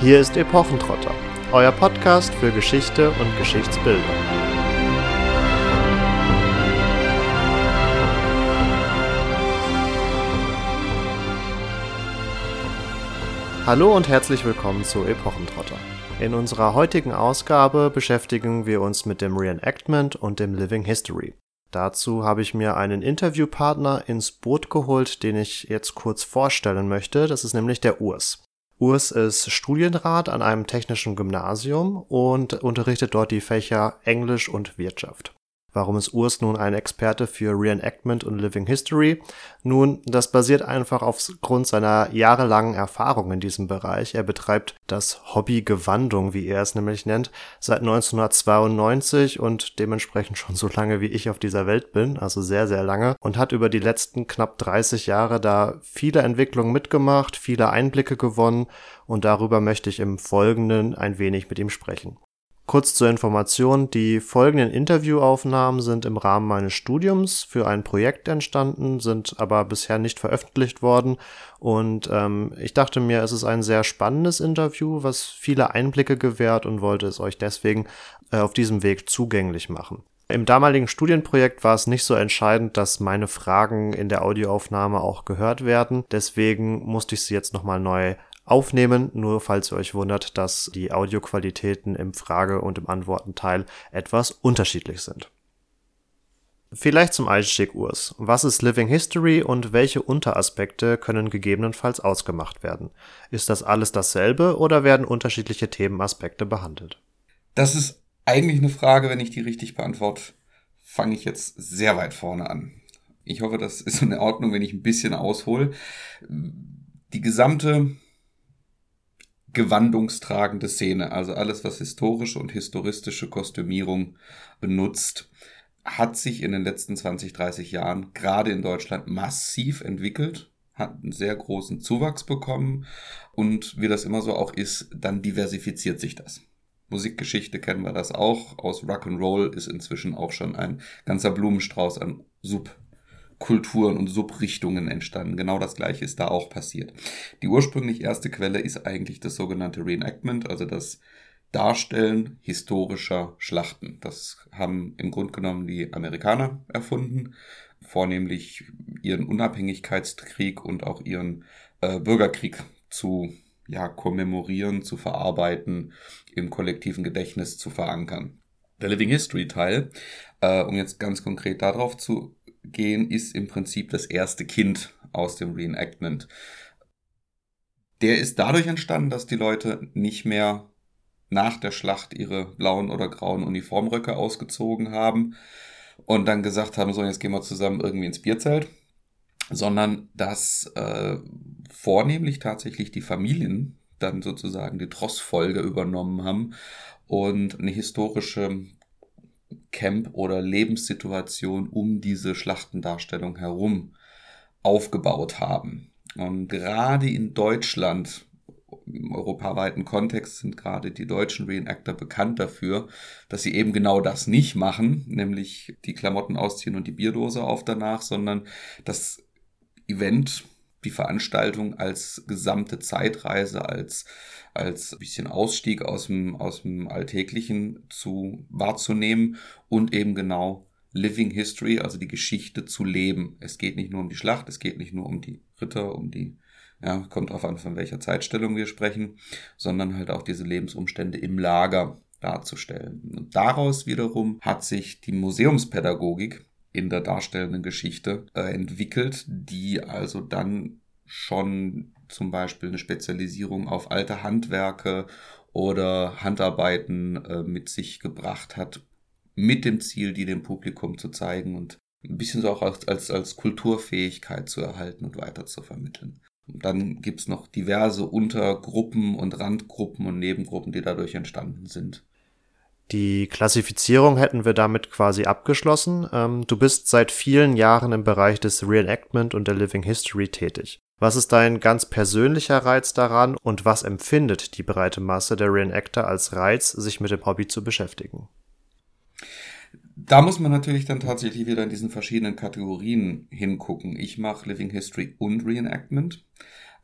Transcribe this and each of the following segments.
Hier ist Epochentrotter, euer Podcast für Geschichte und Geschichtsbildung. Hallo und herzlich willkommen zu Epochentrotter. In unserer heutigen Ausgabe beschäftigen wir uns mit dem Reenactment und dem Living History. Dazu habe ich mir einen Interviewpartner ins Boot geholt, den ich jetzt kurz vorstellen möchte. Das ist nämlich der Urs. Urs ist Studienrat an einem technischen Gymnasium und unterrichtet dort die Fächer Englisch und Wirtschaft. Warum ist Urs nun ein Experte für Reenactment und Living History? Nun, das basiert einfach aufgrund seiner jahrelangen Erfahrung in diesem Bereich. Er betreibt das Hobby Gewandung, wie er es nämlich nennt, seit 1992 und dementsprechend schon so lange, wie ich auf dieser Welt bin, also sehr, sehr lange, und hat über die letzten knapp 30 Jahre da viele Entwicklungen mitgemacht, viele Einblicke gewonnen und darüber möchte ich im Folgenden ein wenig mit ihm sprechen. Kurz zur Information, die folgenden Interviewaufnahmen sind im Rahmen meines Studiums für ein Projekt entstanden, sind aber bisher nicht veröffentlicht worden und ähm, ich dachte mir, es ist ein sehr spannendes Interview, was viele Einblicke gewährt und wollte es euch deswegen äh, auf diesem Weg zugänglich machen. Im damaligen Studienprojekt war es nicht so entscheidend, dass meine Fragen in der Audioaufnahme auch gehört werden. Deswegen musste ich sie jetzt nochmal neu aufnehmen, nur falls ihr euch wundert, dass die Audioqualitäten im Frage- und im Antwortenteil etwas unterschiedlich sind. Vielleicht zum Einstieg Urs. Was ist Living History und welche Unteraspekte können gegebenenfalls ausgemacht werden? Ist das alles dasselbe oder werden unterschiedliche Themenaspekte behandelt? Das ist eigentlich eine Frage, wenn ich die richtig beantworte, fange ich jetzt sehr weit vorne an. Ich hoffe, das ist in Ordnung, wenn ich ein bisschen aushole. Die gesamte gewandungstragende Szene, also alles, was historische und historistische Kostümierung benutzt, hat sich in den letzten 20, 30 Jahren gerade in Deutschland massiv entwickelt, hat einen sehr großen Zuwachs bekommen und wie das immer so auch ist, dann diversifiziert sich das. Musikgeschichte kennen wir das auch. Aus Rock'n'Roll ist inzwischen auch schon ein ganzer Blumenstrauß an Sub Kulturen und Subrichtungen entstanden. Genau das gleiche ist da auch passiert. Die ursprünglich erste Quelle ist eigentlich das sogenannte Reenactment, also das Darstellen historischer Schlachten. Das haben im Grunde genommen die Amerikaner erfunden, vornehmlich ihren Unabhängigkeitskrieg und auch ihren äh, Bürgerkrieg zu ja, kommemorieren, zu verarbeiten, im kollektiven Gedächtnis zu verankern. Der Living History Teil, äh, um jetzt ganz konkret darauf zu gehen, ist im Prinzip das erste Kind aus dem Reenactment. Der ist dadurch entstanden, dass die Leute nicht mehr nach der Schlacht ihre blauen oder grauen Uniformröcke ausgezogen haben und dann gesagt haben, so jetzt gehen wir zusammen irgendwie ins Bierzelt, sondern dass äh, vornehmlich tatsächlich die Familien dann sozusagen die Trossfolge übernommen haben und eine historische Camp oder Lebenssituation um diese Schlachtendarstellung herum aufgebaut haben. Und gerade in Deutschland, im europaweiten Kontext, sind gerade die deutschen Reenactor bekannt dafür, dass sie eben genau das nicht machen, nämlich die Klamotten ausziehen und die Bierdose auf danach, sondern das Event die Veranstaltung als gesamte Zeitreise, als, als bisschen Ausstieg aus dem, aus dem Alltäglichen zu wahrzunehmen und eben genau Living History, also die Geschichte zu leben. Es geht nicht nur um die Schlacht, es geht nicht nur um die Ritter, um die, ja, kommt drauf an, von welcher Zeitstellung wir sprechen, sondern halt auch diese Lebensumstände im Lager darzustellen. Und daraus wiederum hat sich die Museumspädagogik in der darstellenden Geschichte äh, entwickelt, die also dann schon zum Beispiel eine Spezialisierung auf alte Handwerke oder Handarbeiten äh, mit sich gebracht hat, mit dem Ziel, die dem Publikum zu zeigen und ein bisschen so auch als, als, als Kulturfähigkeit zu erhalten und weiter zu vermitteln. Und dann gibt's noch diverse Untergruppen und Randgruppen und Nebengruppen, die dadurch entstanden sind. Die Klassifizierung hätten wir damit quasi abgeschlossen. Ähm, du bist seit vielen Jahren im Bereich des Reenactment und der Living History tätig. Was ist dein ganz persönlicher Reiz daran und was empfindet die breite Masse der Reenactor als Reiz, sich mit dem Hobby zu beschäftigen? Da muss man natürlich dann tatsächlich wieder in diesen verschiedenen Kategorien hingucken. Ich mache Living History und Reenactment.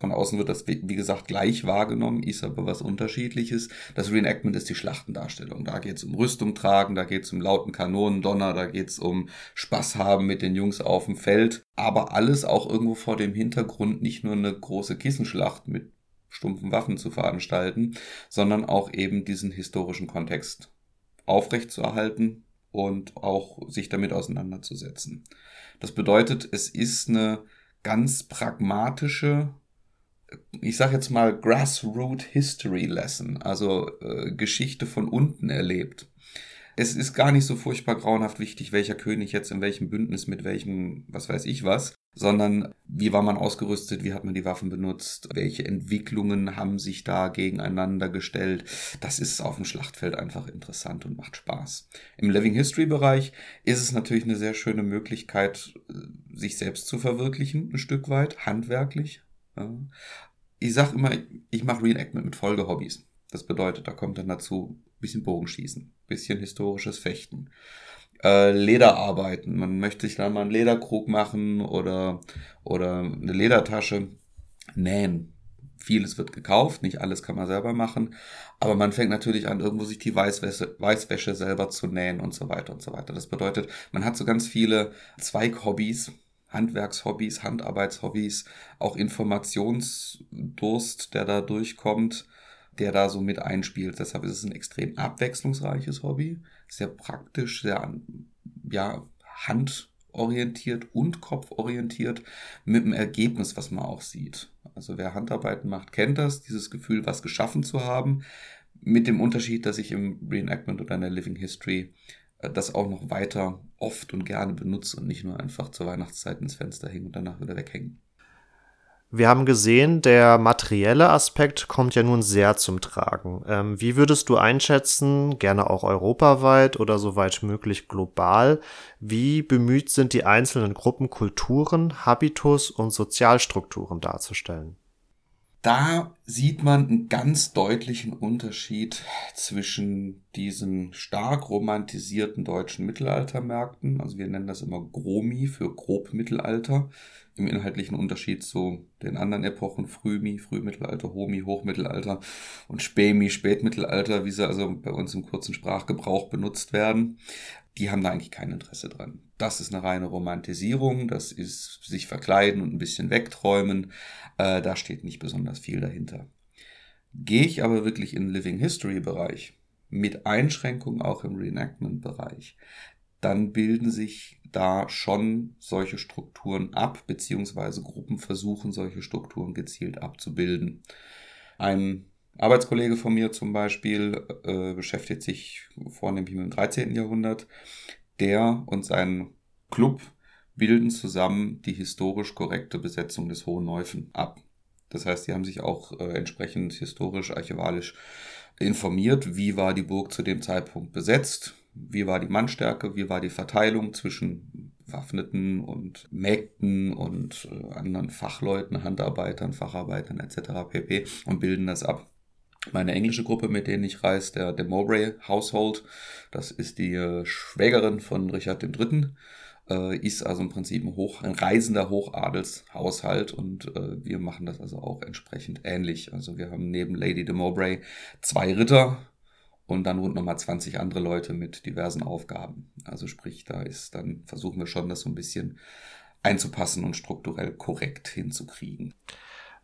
Von außen wird das, wie gesagt, gleich wahrgenommen, ist aber was Unterschiedliches. Das Reenactment ist die Schlachtendarstellung. Da geht es um Rüstung tragen, da geht es um lauten Kanonendonner, da geht es um Spaß haben mit den Jungs auf dem Feld. Aber alles auch irgendwo vor dem Hintergrund nicht nur eine große Kissenschlacht mit stumpfen Waffen zu veranstalten, sondern auch eben diesen historischen Kontext aufrechtzuerhalten und auch sich damit auseinanderzusetzen. Das bedeutet, es ist eine ganz pragmatische, ich sage jetzt mal Grassroot History Lesson, also äh, Geschichte von unten erlebt es ist gar nicht so furchtbar grauenhaft wichtig, welcher König jetzt in welchem Bündnis mit welchem, was weiß ich was, sondern wie war man ausgerüstet, wie hat man die Waffen benutzt, welche Entwicklungen haben sich da gegeneinander gestellt. Das ist auf dem Schlachtfeld einfach interessant und macht Spaß. Im Living History Bereich ist es natürlich eine sehr schöne Möglichkeit, sich selbst zu verwirklichen, ein Stück weit, handwerklich. Ich sag immer, ich mache Reenactment mit Folgehobbys. Das bedeutet, da kommt dann dazu bisschen Bogenschießen, bisschen historisches Fechten. Äh, Lederarbeiten. Man möchte sich dann mal einen Lederkrug machen oder, oder eine Ledertasche. Nähen. Vieles wird gekauft, nicht alles kann man selber machen. Aber man fängt natürlich an, irgendwo sich die Weißwäsche, Weißwäsche selber zu nähen und so weiter und so weiter. Das bedeutet, man hat so ganz viele Zweighobbys, Handwerkshobbys, Handarbeitshobbys, auch Informationsdurst, der da durchkommt der da so mit einspielt. Deshalb ist es ein extrem abwechslungsreiches Hobby, sehr praktisch, sehr ja, handorientiert und kopforientiert mit dem Ergebnis, was man auch sieht. Also wer Handarbeiten macht, kennt das, dieses Gefühl, was geschaffen zu haben, mit dem Unterschied, dass ich im Reenactment oder in der Living History das auch noch weiter oft und gerne benutze und nicht nur einfach zur Weihnachtszeit ins Fenster hängen und danach wieder weghängen. Wir haben gesehen, der materielle Aspekt kommt ja nun sehr zum Tragen. Ähm, wie würdest du einschätzen, gerne auch europaweit oder soweit möglich global, wie bemüht sind die einzelnen Gruppen Kulturen, Habitus und Sozialstrukturen darzustellen? Da sieht man einen ganz deutlichen Unterschied zwischen diesen stark romantisierten deutschen Mittelaltermärkten, also wir nennen das immer Gromi für Grobmittelalter, im inhaltlichen Unterschied zu den anderen Epochen, Frühmi, Frühmittelalter, Homi, Hochmittelalter und Spämi, Spätmittelalter, wie sie also bei uns im kurzen Sprachgebrauch benutzt werden die haben da eigentlich kein Interesse dran. Das ist eine reine Romantisierung, das ist sich verkleiden und ein bisschen wegträumen. Äh, da steht nicht besonders viel dahinter. Gehe ich aber wirklich in Living History Bereich, mit Einschränkungen auch im Reenactment Bereich, dann bilden sich da schon solche Strukturen ab, beziehungsweise Gruppen versuchen solche Strukturen gezielt abzubilden. Ein Arbeitskollege von mir zum Beispiel äh, beschäftigt sich vornehmlich mit dem 13. Jahrhundert. Der und sein Club bilden zusammen die historisch korrekte Besetzung des Hohen Neufen ab. Das heißt, die haben sich auch äh, entsprechend historisch, archivalisch informiert, wie war die Burg zu dem Zeitpunkt besetzt, wie war die Mannstärke, wie war die Verteilung zwischen Waffneten und Mägden und äh, anderen Fachleuten, Handarbeitern, Facharbeitern etc. pp. und bilden das ab meine englische Gruppe, mit denen ich reise, der, der Mowbray Household. Das ist die äh, Schwägerin von Richard III. Äh, ist also im Prinzip ein, Hoch, ein reisender Hochadelshaushalt und äh, wir machen das also auch entsprechend ähnlich. Also wir haben neben Lady de Mowbray zwei Ritter und dann rund nochmal 20 andere Leute mit diversen Aufgaben. Also sprich, da ist dann versuchen wir schon, das so ein bisschen einzupassen und strukturell korrekt hinzukriegen.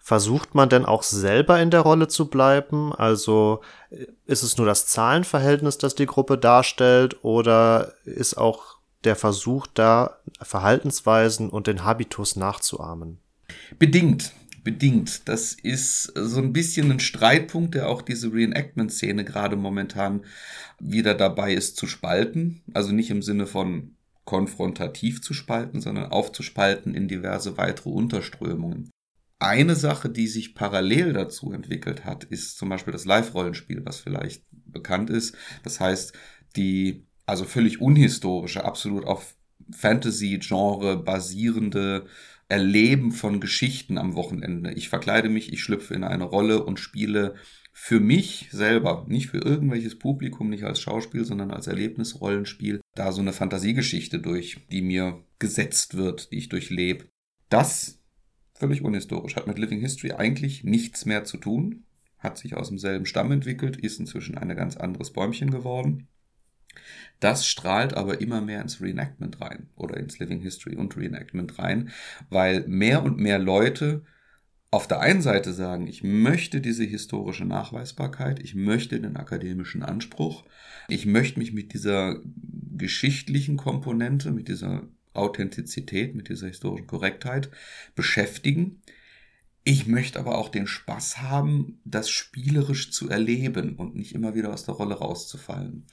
Versucht man denn auch selber in der Rolle zu bleiben? Also äh, ist es nur das Zahlenverhältnis, das die Gruppe darstellt, oder ist auch der Versuch da, Verhaltensweisen und den Habitus nachzuahmen? Bedingt, bedingt. Das ist so ein bisschen ein Streitpunkt, der auch diese Reenactment-Szene gerade momentan wieder dabei ist zu spalten. Also nicht im Sinne von konfrontativ zu spalten, sondern aufzuspalten in diverse weitere Unterströmungen. Eine Sache, die sich parallel dazu entwickelt hat, ist zum Beispiel das Live-Rollenspiel, was vielleicht bekannt ist. Das heißt, die also völlig unhistorische, absolut auf Fantasy-Genre basierende Erleben von Geschichten am Wochenende. Ich verkleide mich, ich schlüpfe in eine Rolle und spiele für mich selber, nicht für irgendwelches Publikum, nicht als Schauspiel, sondern als Erlebnisrollenspiel, da so eine Fantasiegeschichte durch, die mir gesetzt wird, die ich durchlebe. Das völlig unhistorisch, hat mit Living History eigentlich nichts mehr zu tun, hat sich aus demselben Stamm entwickelt, ist inzwischen ein ganz anderes Bäumchen geworden. Das strahlt aber immer mehr ins Reenactment rein oder ins Living History und Reenactment rein, weil mehr und mehr Leute auf der einen Seite sagen, ich möchte diese historische Nachweisbarkeit, ich möchte den akademischen Anspruch, ich möchte mich mit dieser geschichtlichen Komponente, mit dieser Authentizität, mit dieser historischen Korrektheit beschäftigen. Ich möchte aber auch den Spaß haben, das spielerisch zu erleben und nicht immer wieder aus der Rolle rauszufallen.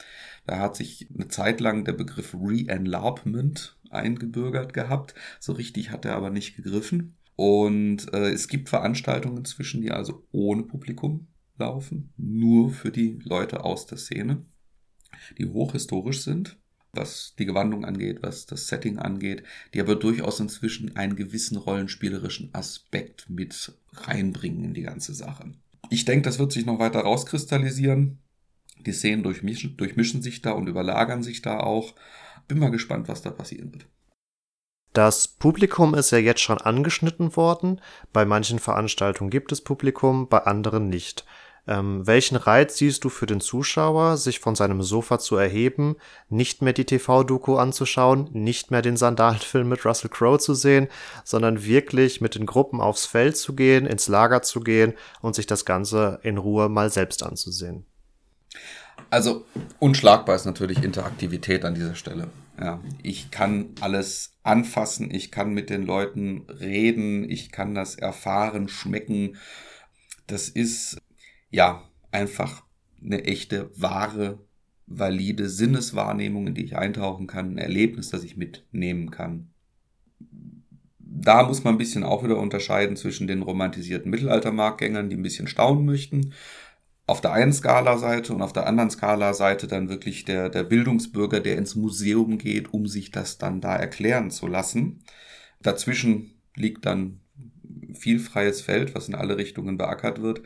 Da hat sich eine Zeit lang der Begriff Re-Enlarpment eingebürgert gehabt. So richtig hat er aber nicht gegriffen. Und äh, es gibt Veranstaltungen inzwischen, die also ohne Publikum laufen, nur für die Leute aus der Szene, die hochhistorisch sind was die Gewandung angeht, was das Setting angeht, die aber durchaus inzwischen einen gewissen rollenspielerischen Aspekt mit reinbringen in die ganze Sache. Ich denke, das wird sich noch weiter rauskristallisieren. Die Szenen durchmischen, durchmischen sich da und überlagern sich da auch. Bin mal gespannt, was da passieren wird. Das Publikum ist ja jetzt schon angeschnitten worden. Bei manchen Veranstaltungen gibt es Publikum, bei anderen nicht. Ähm, welchen Reiz siehst du für den Zuschauer, sich von seinem Sofa zu erheben, nicht mehr die TV-Doku anzuschauen, nicht mehr den Sandalenfilm mit Russell Crowe zu sehen, sondern wirklich mit den Gruppen aufs Feld zu gehen, ins Lager zu gehen und sich das Ganze in Ruhe mal selbst anzusehen? Also unschlagbar ist natürlich Interaktivität an dieser Stelle. Ja, ich kann alles anfassen, ich kann mit den Leuten reden, ich kann das erfahren, schmecken. Das ist ja, einfach eine echte, wahre, valide Sinneswahrnehmung, in die ich eintauchen kann, ein Erlebnis, das ich mitnehmen kann. Da muss man ein bisschen auch wieder unterscheiden zwischen den romantisierten Mittelaltermarktgängern, die ein bisschen staunen möchten, auf der einen Skala-Seite und auf der anderen Skala-Seite dann wirklich der, der Bildungsbürger, der ins Museum geht, um sich das dann da erklären zu lassen. Dazwischen liegt dann viel freies Feld, was in alle Richtungen beackert wird.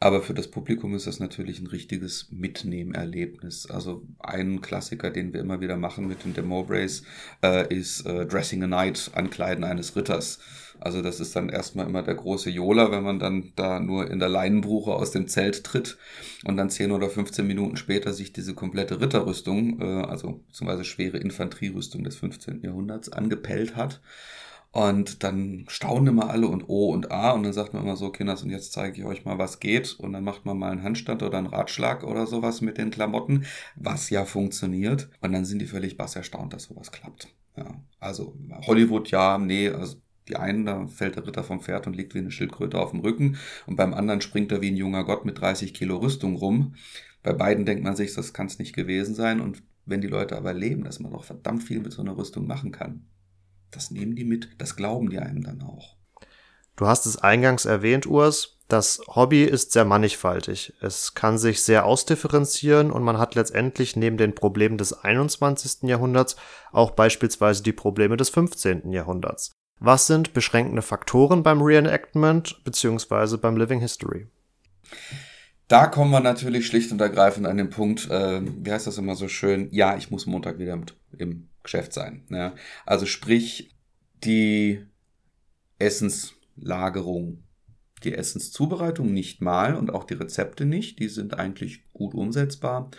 Aber für das Publikum ist das natürlich ein richtiges Mitnehmerlebnis. Also ein Klassiker, den wir immer wieder machen mit den Demo Brace, äh, ist äh, Dressing a Knight, Ankleiden eines Ritters. Also das ist dann erstmal immer der große Jola, wenn man dann da nur in der Leinenbruche aus dem Zelt tritt und dann 10 oder 15 Minuten später sich diese komplette Ritterrüstung, äh, also beziehungsweise schwere Infanterierüstung des 15. Jahrhunderts angepellt hat. Und dann staunen immer alle und O und A und dann sagt man immer so, Kinders, und jetzt zeige ich euch mal, was geht. Und dann macht man mal einen Handstand oder einen Ratschlag oder sowas mit den Klamotten, was ja funktioniert. Und dann sind die völlig bass erstaunt, dass sowas klappt. Ja, also Hollywood, ja, nee, also die einen, da fällt der Ritter vom Pferd und liegt wie eine Schildkröte auf dem Rücken. Und beim anderen springt er wie ein junger Gott mit 30 Kilo Rüstung rum. Bei beiden denkt man sich, das kann es nicht gewesen sein. Und wenn die Leute aber leben, dass man doch verdammt viel mit so einer Rüstung machen kann, das nehmen die mit, das glauben die einem dann auch. Du hast es eingangs erwähnt, Urs. Das Hobby ist sehr mannigfaltig. Es kann sich sehr ausdifferenzieren und man hat letztendlich neben den Problemen des 21. Jahrhunderts auch beispielsweise die Probleme des 15. Jahrhunderts. Was sind beschränkende Faktoren beim Reenactment bzw. beim Living History? Da kommen wir natürlich schlicht und ergreifend an den Punkt, äh, wie heißt das immer so schön, ja, ich muss Montag wieder mit, im Geschäft sein. Ja. Also sprich, die Essenslagerung, die Essenszubereitung nicht mal und auch die Rezepte nicht, die sind eigentlich gut umsetzbar.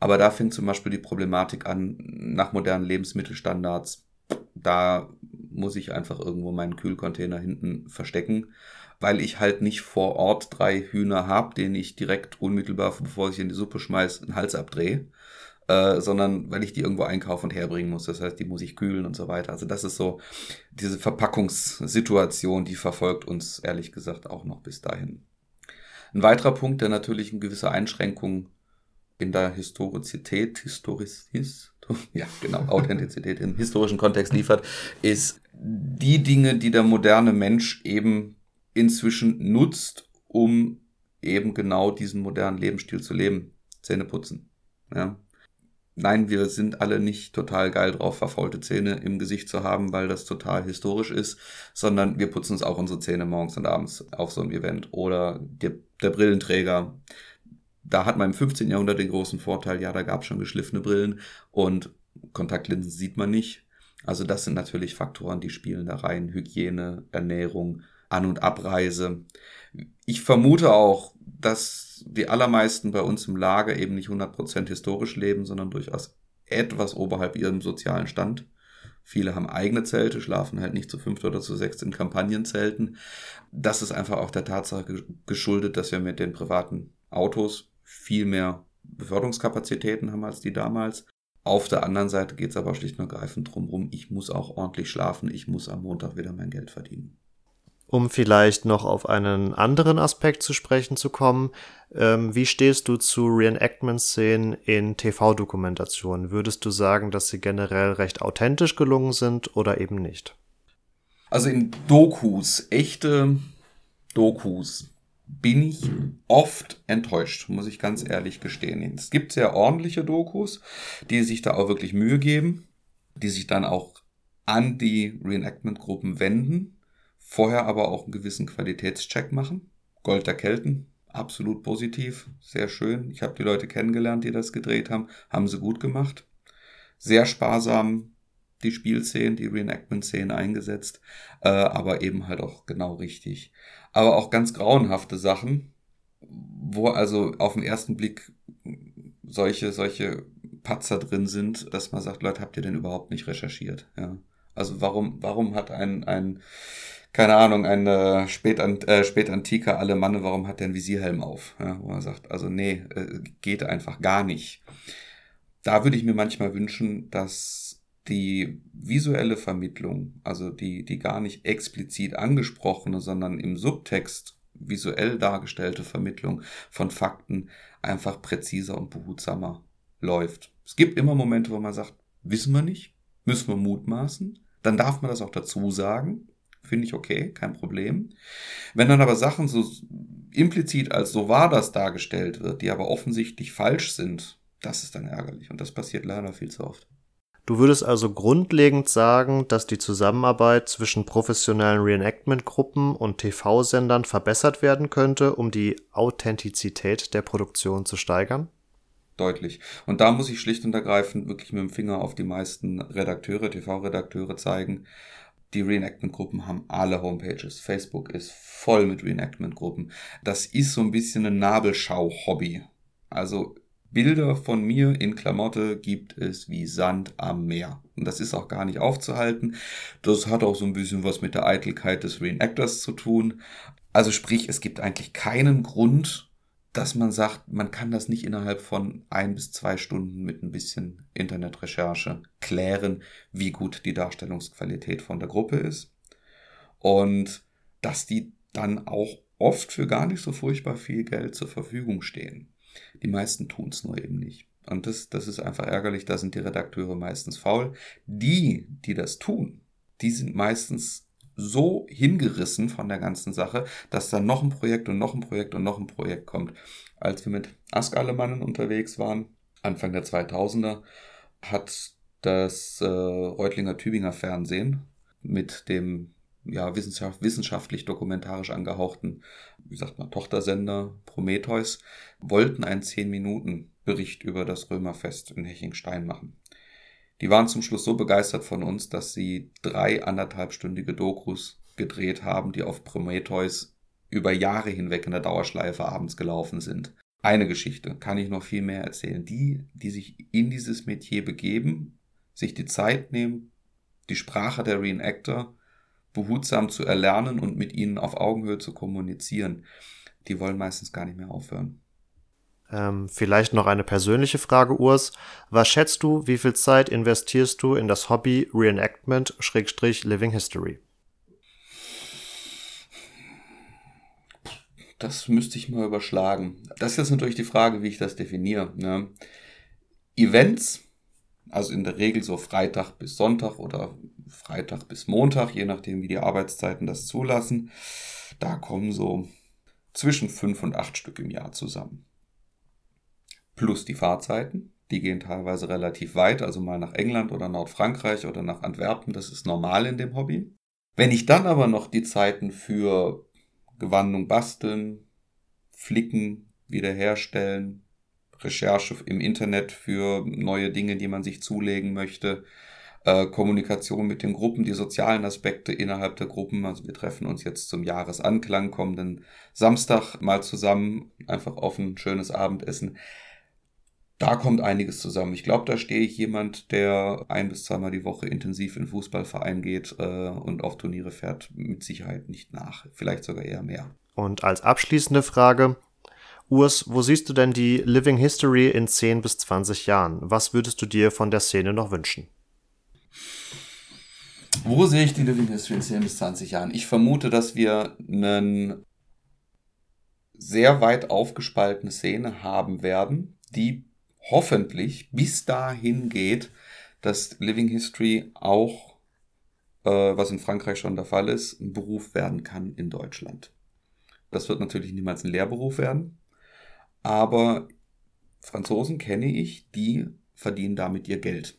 Aber da fängt zum Beispiel die Problematik an, nach modernen Lebensmittelstandards, da muss ich einfach irgendwo meinen Kühlcontainer hinten verstecken, weil ich halt nicht vor Ort drei Hühner habe, denen ich direkt unmittelbar, bevor ich in die Suppe schmeiße, einen Hals abdrehe, äh, sondern weil ich die irgendwo einkaufen und herbringen muss. Das heißt, die muss ich kühlen und so weiter. Also das ist so diese Verpackungssituation, die verfolgt uns ehrlich gesagt auch noch bis dahin. Ein weiterer Punkt, der natürlich eine gewisse Einschränkung in der Historizität, Historis, ja genau, Authentizität im historischen Kontext liefert, ist die Dinge, die der moderne Mensch eben inzwischen nutzt, um eben genau diesen modernen Lebensstil zu leben. Zähne putzen. Ja nein, wir sind alle nicht total geil drauf, verfaulte Zähne im Gesicht zu haben, weil das total historisch ist, sondern wir putzen uns auch unsere Zähne morgens und abends auf so einem Event. Oder der, der Brillenträger. Da hat man im 15. Jahrhundert den großen Vorteil, ja, da gab es schon geschliffene Brillen und Kontaktlinsen sieht man nicht. Also das sind natürlich Faktoren, die spielen da rein. Hygiene, Ernährung, An- und Abreise. Ich vermute auch, dass die allermeisten bei uns im Lager eben nicht 100% historisch leben, sondern durchaus etwas oberhalb ihrem sozialen Stand. Viele haben eigene Zelte, schlafen halt nicht zu fünft oder zu sechs in Kampagnenzelten. Das ist einfach auch der Tatsache geschuldet, dass wir mit den privaten Autos viel mehr Beförderungskapazitäten haben als die damals. Auf der anderen Seite geht es aber schlicht und ergreifend drum ich muss auch ordentlich schlafen, ich muss am Montag wieder mein Geld verdienen. Um vielleicht noch auf einen anderen Aspekt zu sprechen zu kommen, ähm, wie stehst du zu Reenactment-Szenen in TV-Dokumentationen? Würdest du sagen, dass sie generell recht authentisch gelungen sind oder eben nicht? Also in Dokus, echte Dokus, bin ich oft enttäuscht, muss ich ganz ehrlich gestehen. Es gibt sehr ordentliche Dokus, die sich da auch wirklich Mühe geben, die sich dann auch an die Reenactment-Gruppen wenden, vorher aber auch einen gewissen Qualitätscheck machen. Gold der Kelten, absolut positiv, sehr schön. Ich habe die Leute kennengelernt, die das gedreht haben, haben sie gut gemacht. Sehr sparsam die Spielszenen, die Reenactment-Szenen eingesetzt, äh, aber eben halt auch genau richtig. Aber auch ganz grauenhafte Sachen, wo also auf den ersten Blick solche, solche Patzer drin sind, dass man sagt, Leute, habt ihr denn überhaupt nicht recherchiert? Ja. Also warum, warum hat ein, ein, keine Ahnung, ein äh, Spätant, äh, spätantiker Alemanne, warum hat der einen Visierhelm auf? Ja, wo man sagt, also nee, äh, geht einfach gar nicht. Da würde ich mir manchmal wünschen, dass die visuelle Vermittlung, also die, die gar nicht explizit angesprochene, sondern im Subtext visuell dargestellte Vermittlung von Fakten einfach präziser und behutsamer läuft. Es gibt immer Momente, wo man sagt, wissen wir nicht, müssen wir mutmaßen, dann darf man das auch dazu sagen, finde ich okay, kein Problem. Wenn dann aber Sachen so implizit als so war das dargestellt wird, die aber offensichtlich falsch sind, das ist dann ärgerlich und das passiert leider viel zu oft. Du würdest also grundlegend sagen, dass die Zusammenarbeit zwischen professionellen Reenactment-Gruppen und TV-Sendern verbessert werden könnte, um die Authentizität der Produktion zu steigern? Deutlich. Und da muss ich schlicht und ergreifend wirklich mit dem Finger auf die meisten Redakteure, TV-Redakteure zeigen. Die Reenactment-Gruppen haben alle Homepages. Facebook ist voll mit Reenactment-Gruppen. Das ist so ein bisschen ein Nabelschau-Hobby. Also Bilder von mir in Klamotte gibt es wie Sand am Meer. Und das ist auch gar nicht aufzuhalten. Das hat auch so ein bisschen was mit der Eitelkeit des Reenactors zu tun. Also sprich, es gibt eigentlich keinen Grund, dass man sagt, man kann das nicht innerhalb von ein bis zwei Stunden mit ein bisschen Internetrecherche klären, wie gut die Darstellungsqualität von der Gruppe ist. Und dass die dann auch oft für gar nicht so furchtbar viel Geld zur Verfügung stehen. Die meisten tun es nur eben nicht. Und das, das ist einfach ärgerlich, da sind die Redakteure meistens faul. Die, die das tun, die sind meistens so hingerissen von der ganzen Sache, dass dann noch ein Projekt und noch ein Projekt und noch ein Projekt kommt. Als wir mit Ask Allemannen unterwegs waren, Anfang der 2000er, hat das äh, Reutlinger Tübinger Fernsehen mit dem ja, wissenschaft, wissenschaftlich dokumentarisch angehauchten, wie sagt man, Tochtersender Prometheus, wollten einen 10-Minuten-Bericht über das Römerfest in Hechingstein machen. Die waren zum Schluss so begeistert von uns, dass sie drei anderthalbstündige Dokus gedreht haben, die auf Prometheus über Jahre hinweg in der Dauerschleife abends gelaufen sind. Eine Geschichte, kann ich noch viel mehr erzählen. Die, die sich in dieses Metier begeben, sich die Zeit nehmen, die Sprache der Reenactor behutsam zu erlernen und mit ihnen auf Augenhöhe zu kommunizieren, die wollen meistens gar nicht mehr aufhören. Ähm, vielleicht noch eine persönliche Frage, Urs. Was schätzt du, wie viel Zeit investierst du in das Hobby Reenactment-Living History? Das müsste ich mal überschlagen. Das ist jetzt natürlich die Frage, wie ich das definiere. Ne? Events, also in der Regel so Freitag bis Sonntag oder Freitag bis Montag, je nachdem, wie die Arbeitszeiten das zulassen. Da kommen so zwischen fünf und acht Stück im Jahr zusammen. Plus die Fahrzeiten, die gehen teilweise relativ weit, also mal nach England oder Nordfrankreich oder nach Antwerpen, das ist normal in dem Hobby. Wenn ich dann aber noch die Zeiten für Gewandung basteln, flicken, wiederherstellen, Recherche im Internet für neue Dinge, die man sich zulegen möchte, äh, Kommunikation mit den Gruppen, die sozialen Aspekte innerhalb der Gruppen. Also wir treffen uns jetzt zum Jahresanklang kommenden Samstag mal zusammen, einfach auf ein schönes Abendessen. Da kommt einiges zusammen. Ich glaube, da stehe ich jemand, der ein bis zweimal die Woche intensiv in Fußballverein geht äh, und auf Turniere fährt, mit Sicherheit nicht nach. Vielleicht sogar eher mehr. Und als abschließende Frage, Urs, wo siehst du denn die Living History in 10 bis 20 Jahren? Was würdest du dir von der Szene noch wünschen? Wo sehe ich die Living History in 10 bis 20 Jahren? Ich vermute, dass wir eine sehr weit aufgespaltene Szene haben werden, die hoffentlich bis dahin geht, dass Living History auch, äh, was in Frankreich schon der Fall ist, ein Beruf werden kann in Deutschland. Das wird natürlich niemals ein Lehrberuf werden, aber Franzosen kenne ich, die verdienen damit ihr Geld.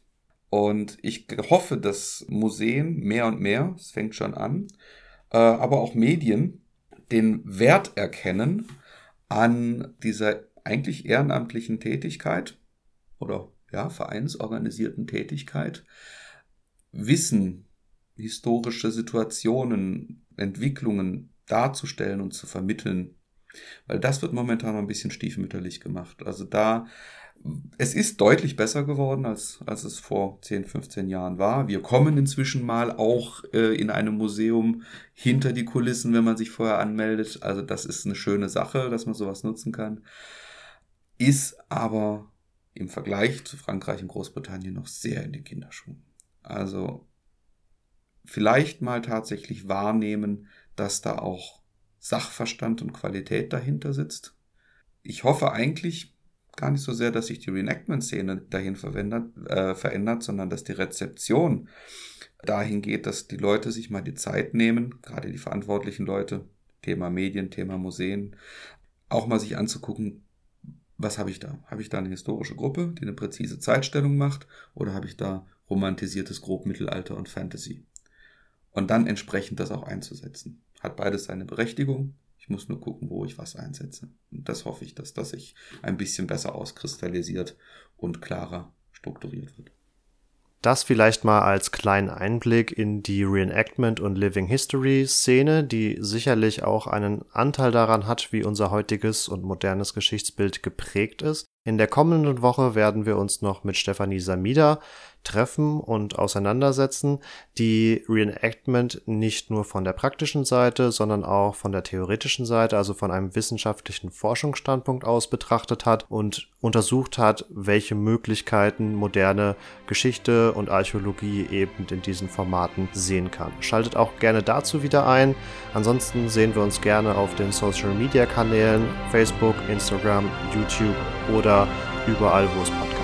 Und ich hoffe, dass Museen mehr und mehr, es fängt schon an, äh, aber auch Medien den Wert erkennen an dieser eigentlich ehrenamtlichen Tätigkeit oder ja, vereinsorganisierten Tätigkeit, Wissen, historische Situationen, Entwicklungen darzustellen und zu vermitteln. Weil das wird momentan ein bisschen stiefmütterlich gemacht. Also da, es ist deutlich besser geworden, als, als es vor 10, 15 Jahren war. Wir kommen inzwischen mal auch äh, in einem Museum hinter die Kulissen, wenn man sich vorher anmeldet. Also das ist eine schöne Sache, dass man sowas nutzen kann ist aber im Vergleich zu Frankreich und Großbritannien noch sehr in den Kinderschuhen. Also vielleicht mal tatsächlich wahrnehmen, dass da auch Sachverstand und Qualität dahinter sitzt. Ich hoffe eigentlich gar nicht so sehr, dass sich die Reenactment-Szene dahin äh, verändert, sondern dass die Rezeption dahin geht, dass die Leute sich mal die Zeit nehmen, gerade die verantwortlichen Leute, Thema Medien, Thema Museen, auch mal sich anzugucken, was habe ich da? Habe ich da eine historische Gruppe, die eine präzise Zeitstellung macht, oder habe ich da romantisiertes Grobmittelalter und Fantasy? Und dann entsprechend das auch einzusetzen. Hat beides seine Berechtigung. Ich muss nur gucken, wo ich was einsetze. Und das hoffe ich, dass das sich ein bisschen besser auskristallisiert und klarer strukturiert wird. Das vielleicht mal als kleinen Einblick in die Reenactment und Living History Szene, die sicherlich auch einen Anteil daran hat, wie unser heutiges und modernes Geschichtsbild geprägt ist. In der kommenden Woche werden wir uns noch mit Stefanie Samida treffen und auseinandersetzen, die Reenactment nicht nur von der praktischen Seite, sondern auch von der theoretischen Seite, also von einem wissenschaftlichen Forschungsstandpunkt aus betrachtet hat und untersucht hat, welche Möglichkeiten moderne Geschichte und Archäologie eben in diesen Formaten sehen kann. Schaltet auch gerne dazu wieder ein. Ansonsten sehen wir uns gerne auf den Social Media Kanälen Facebook, Instagram, YouTube oder überall, wo es Podcasts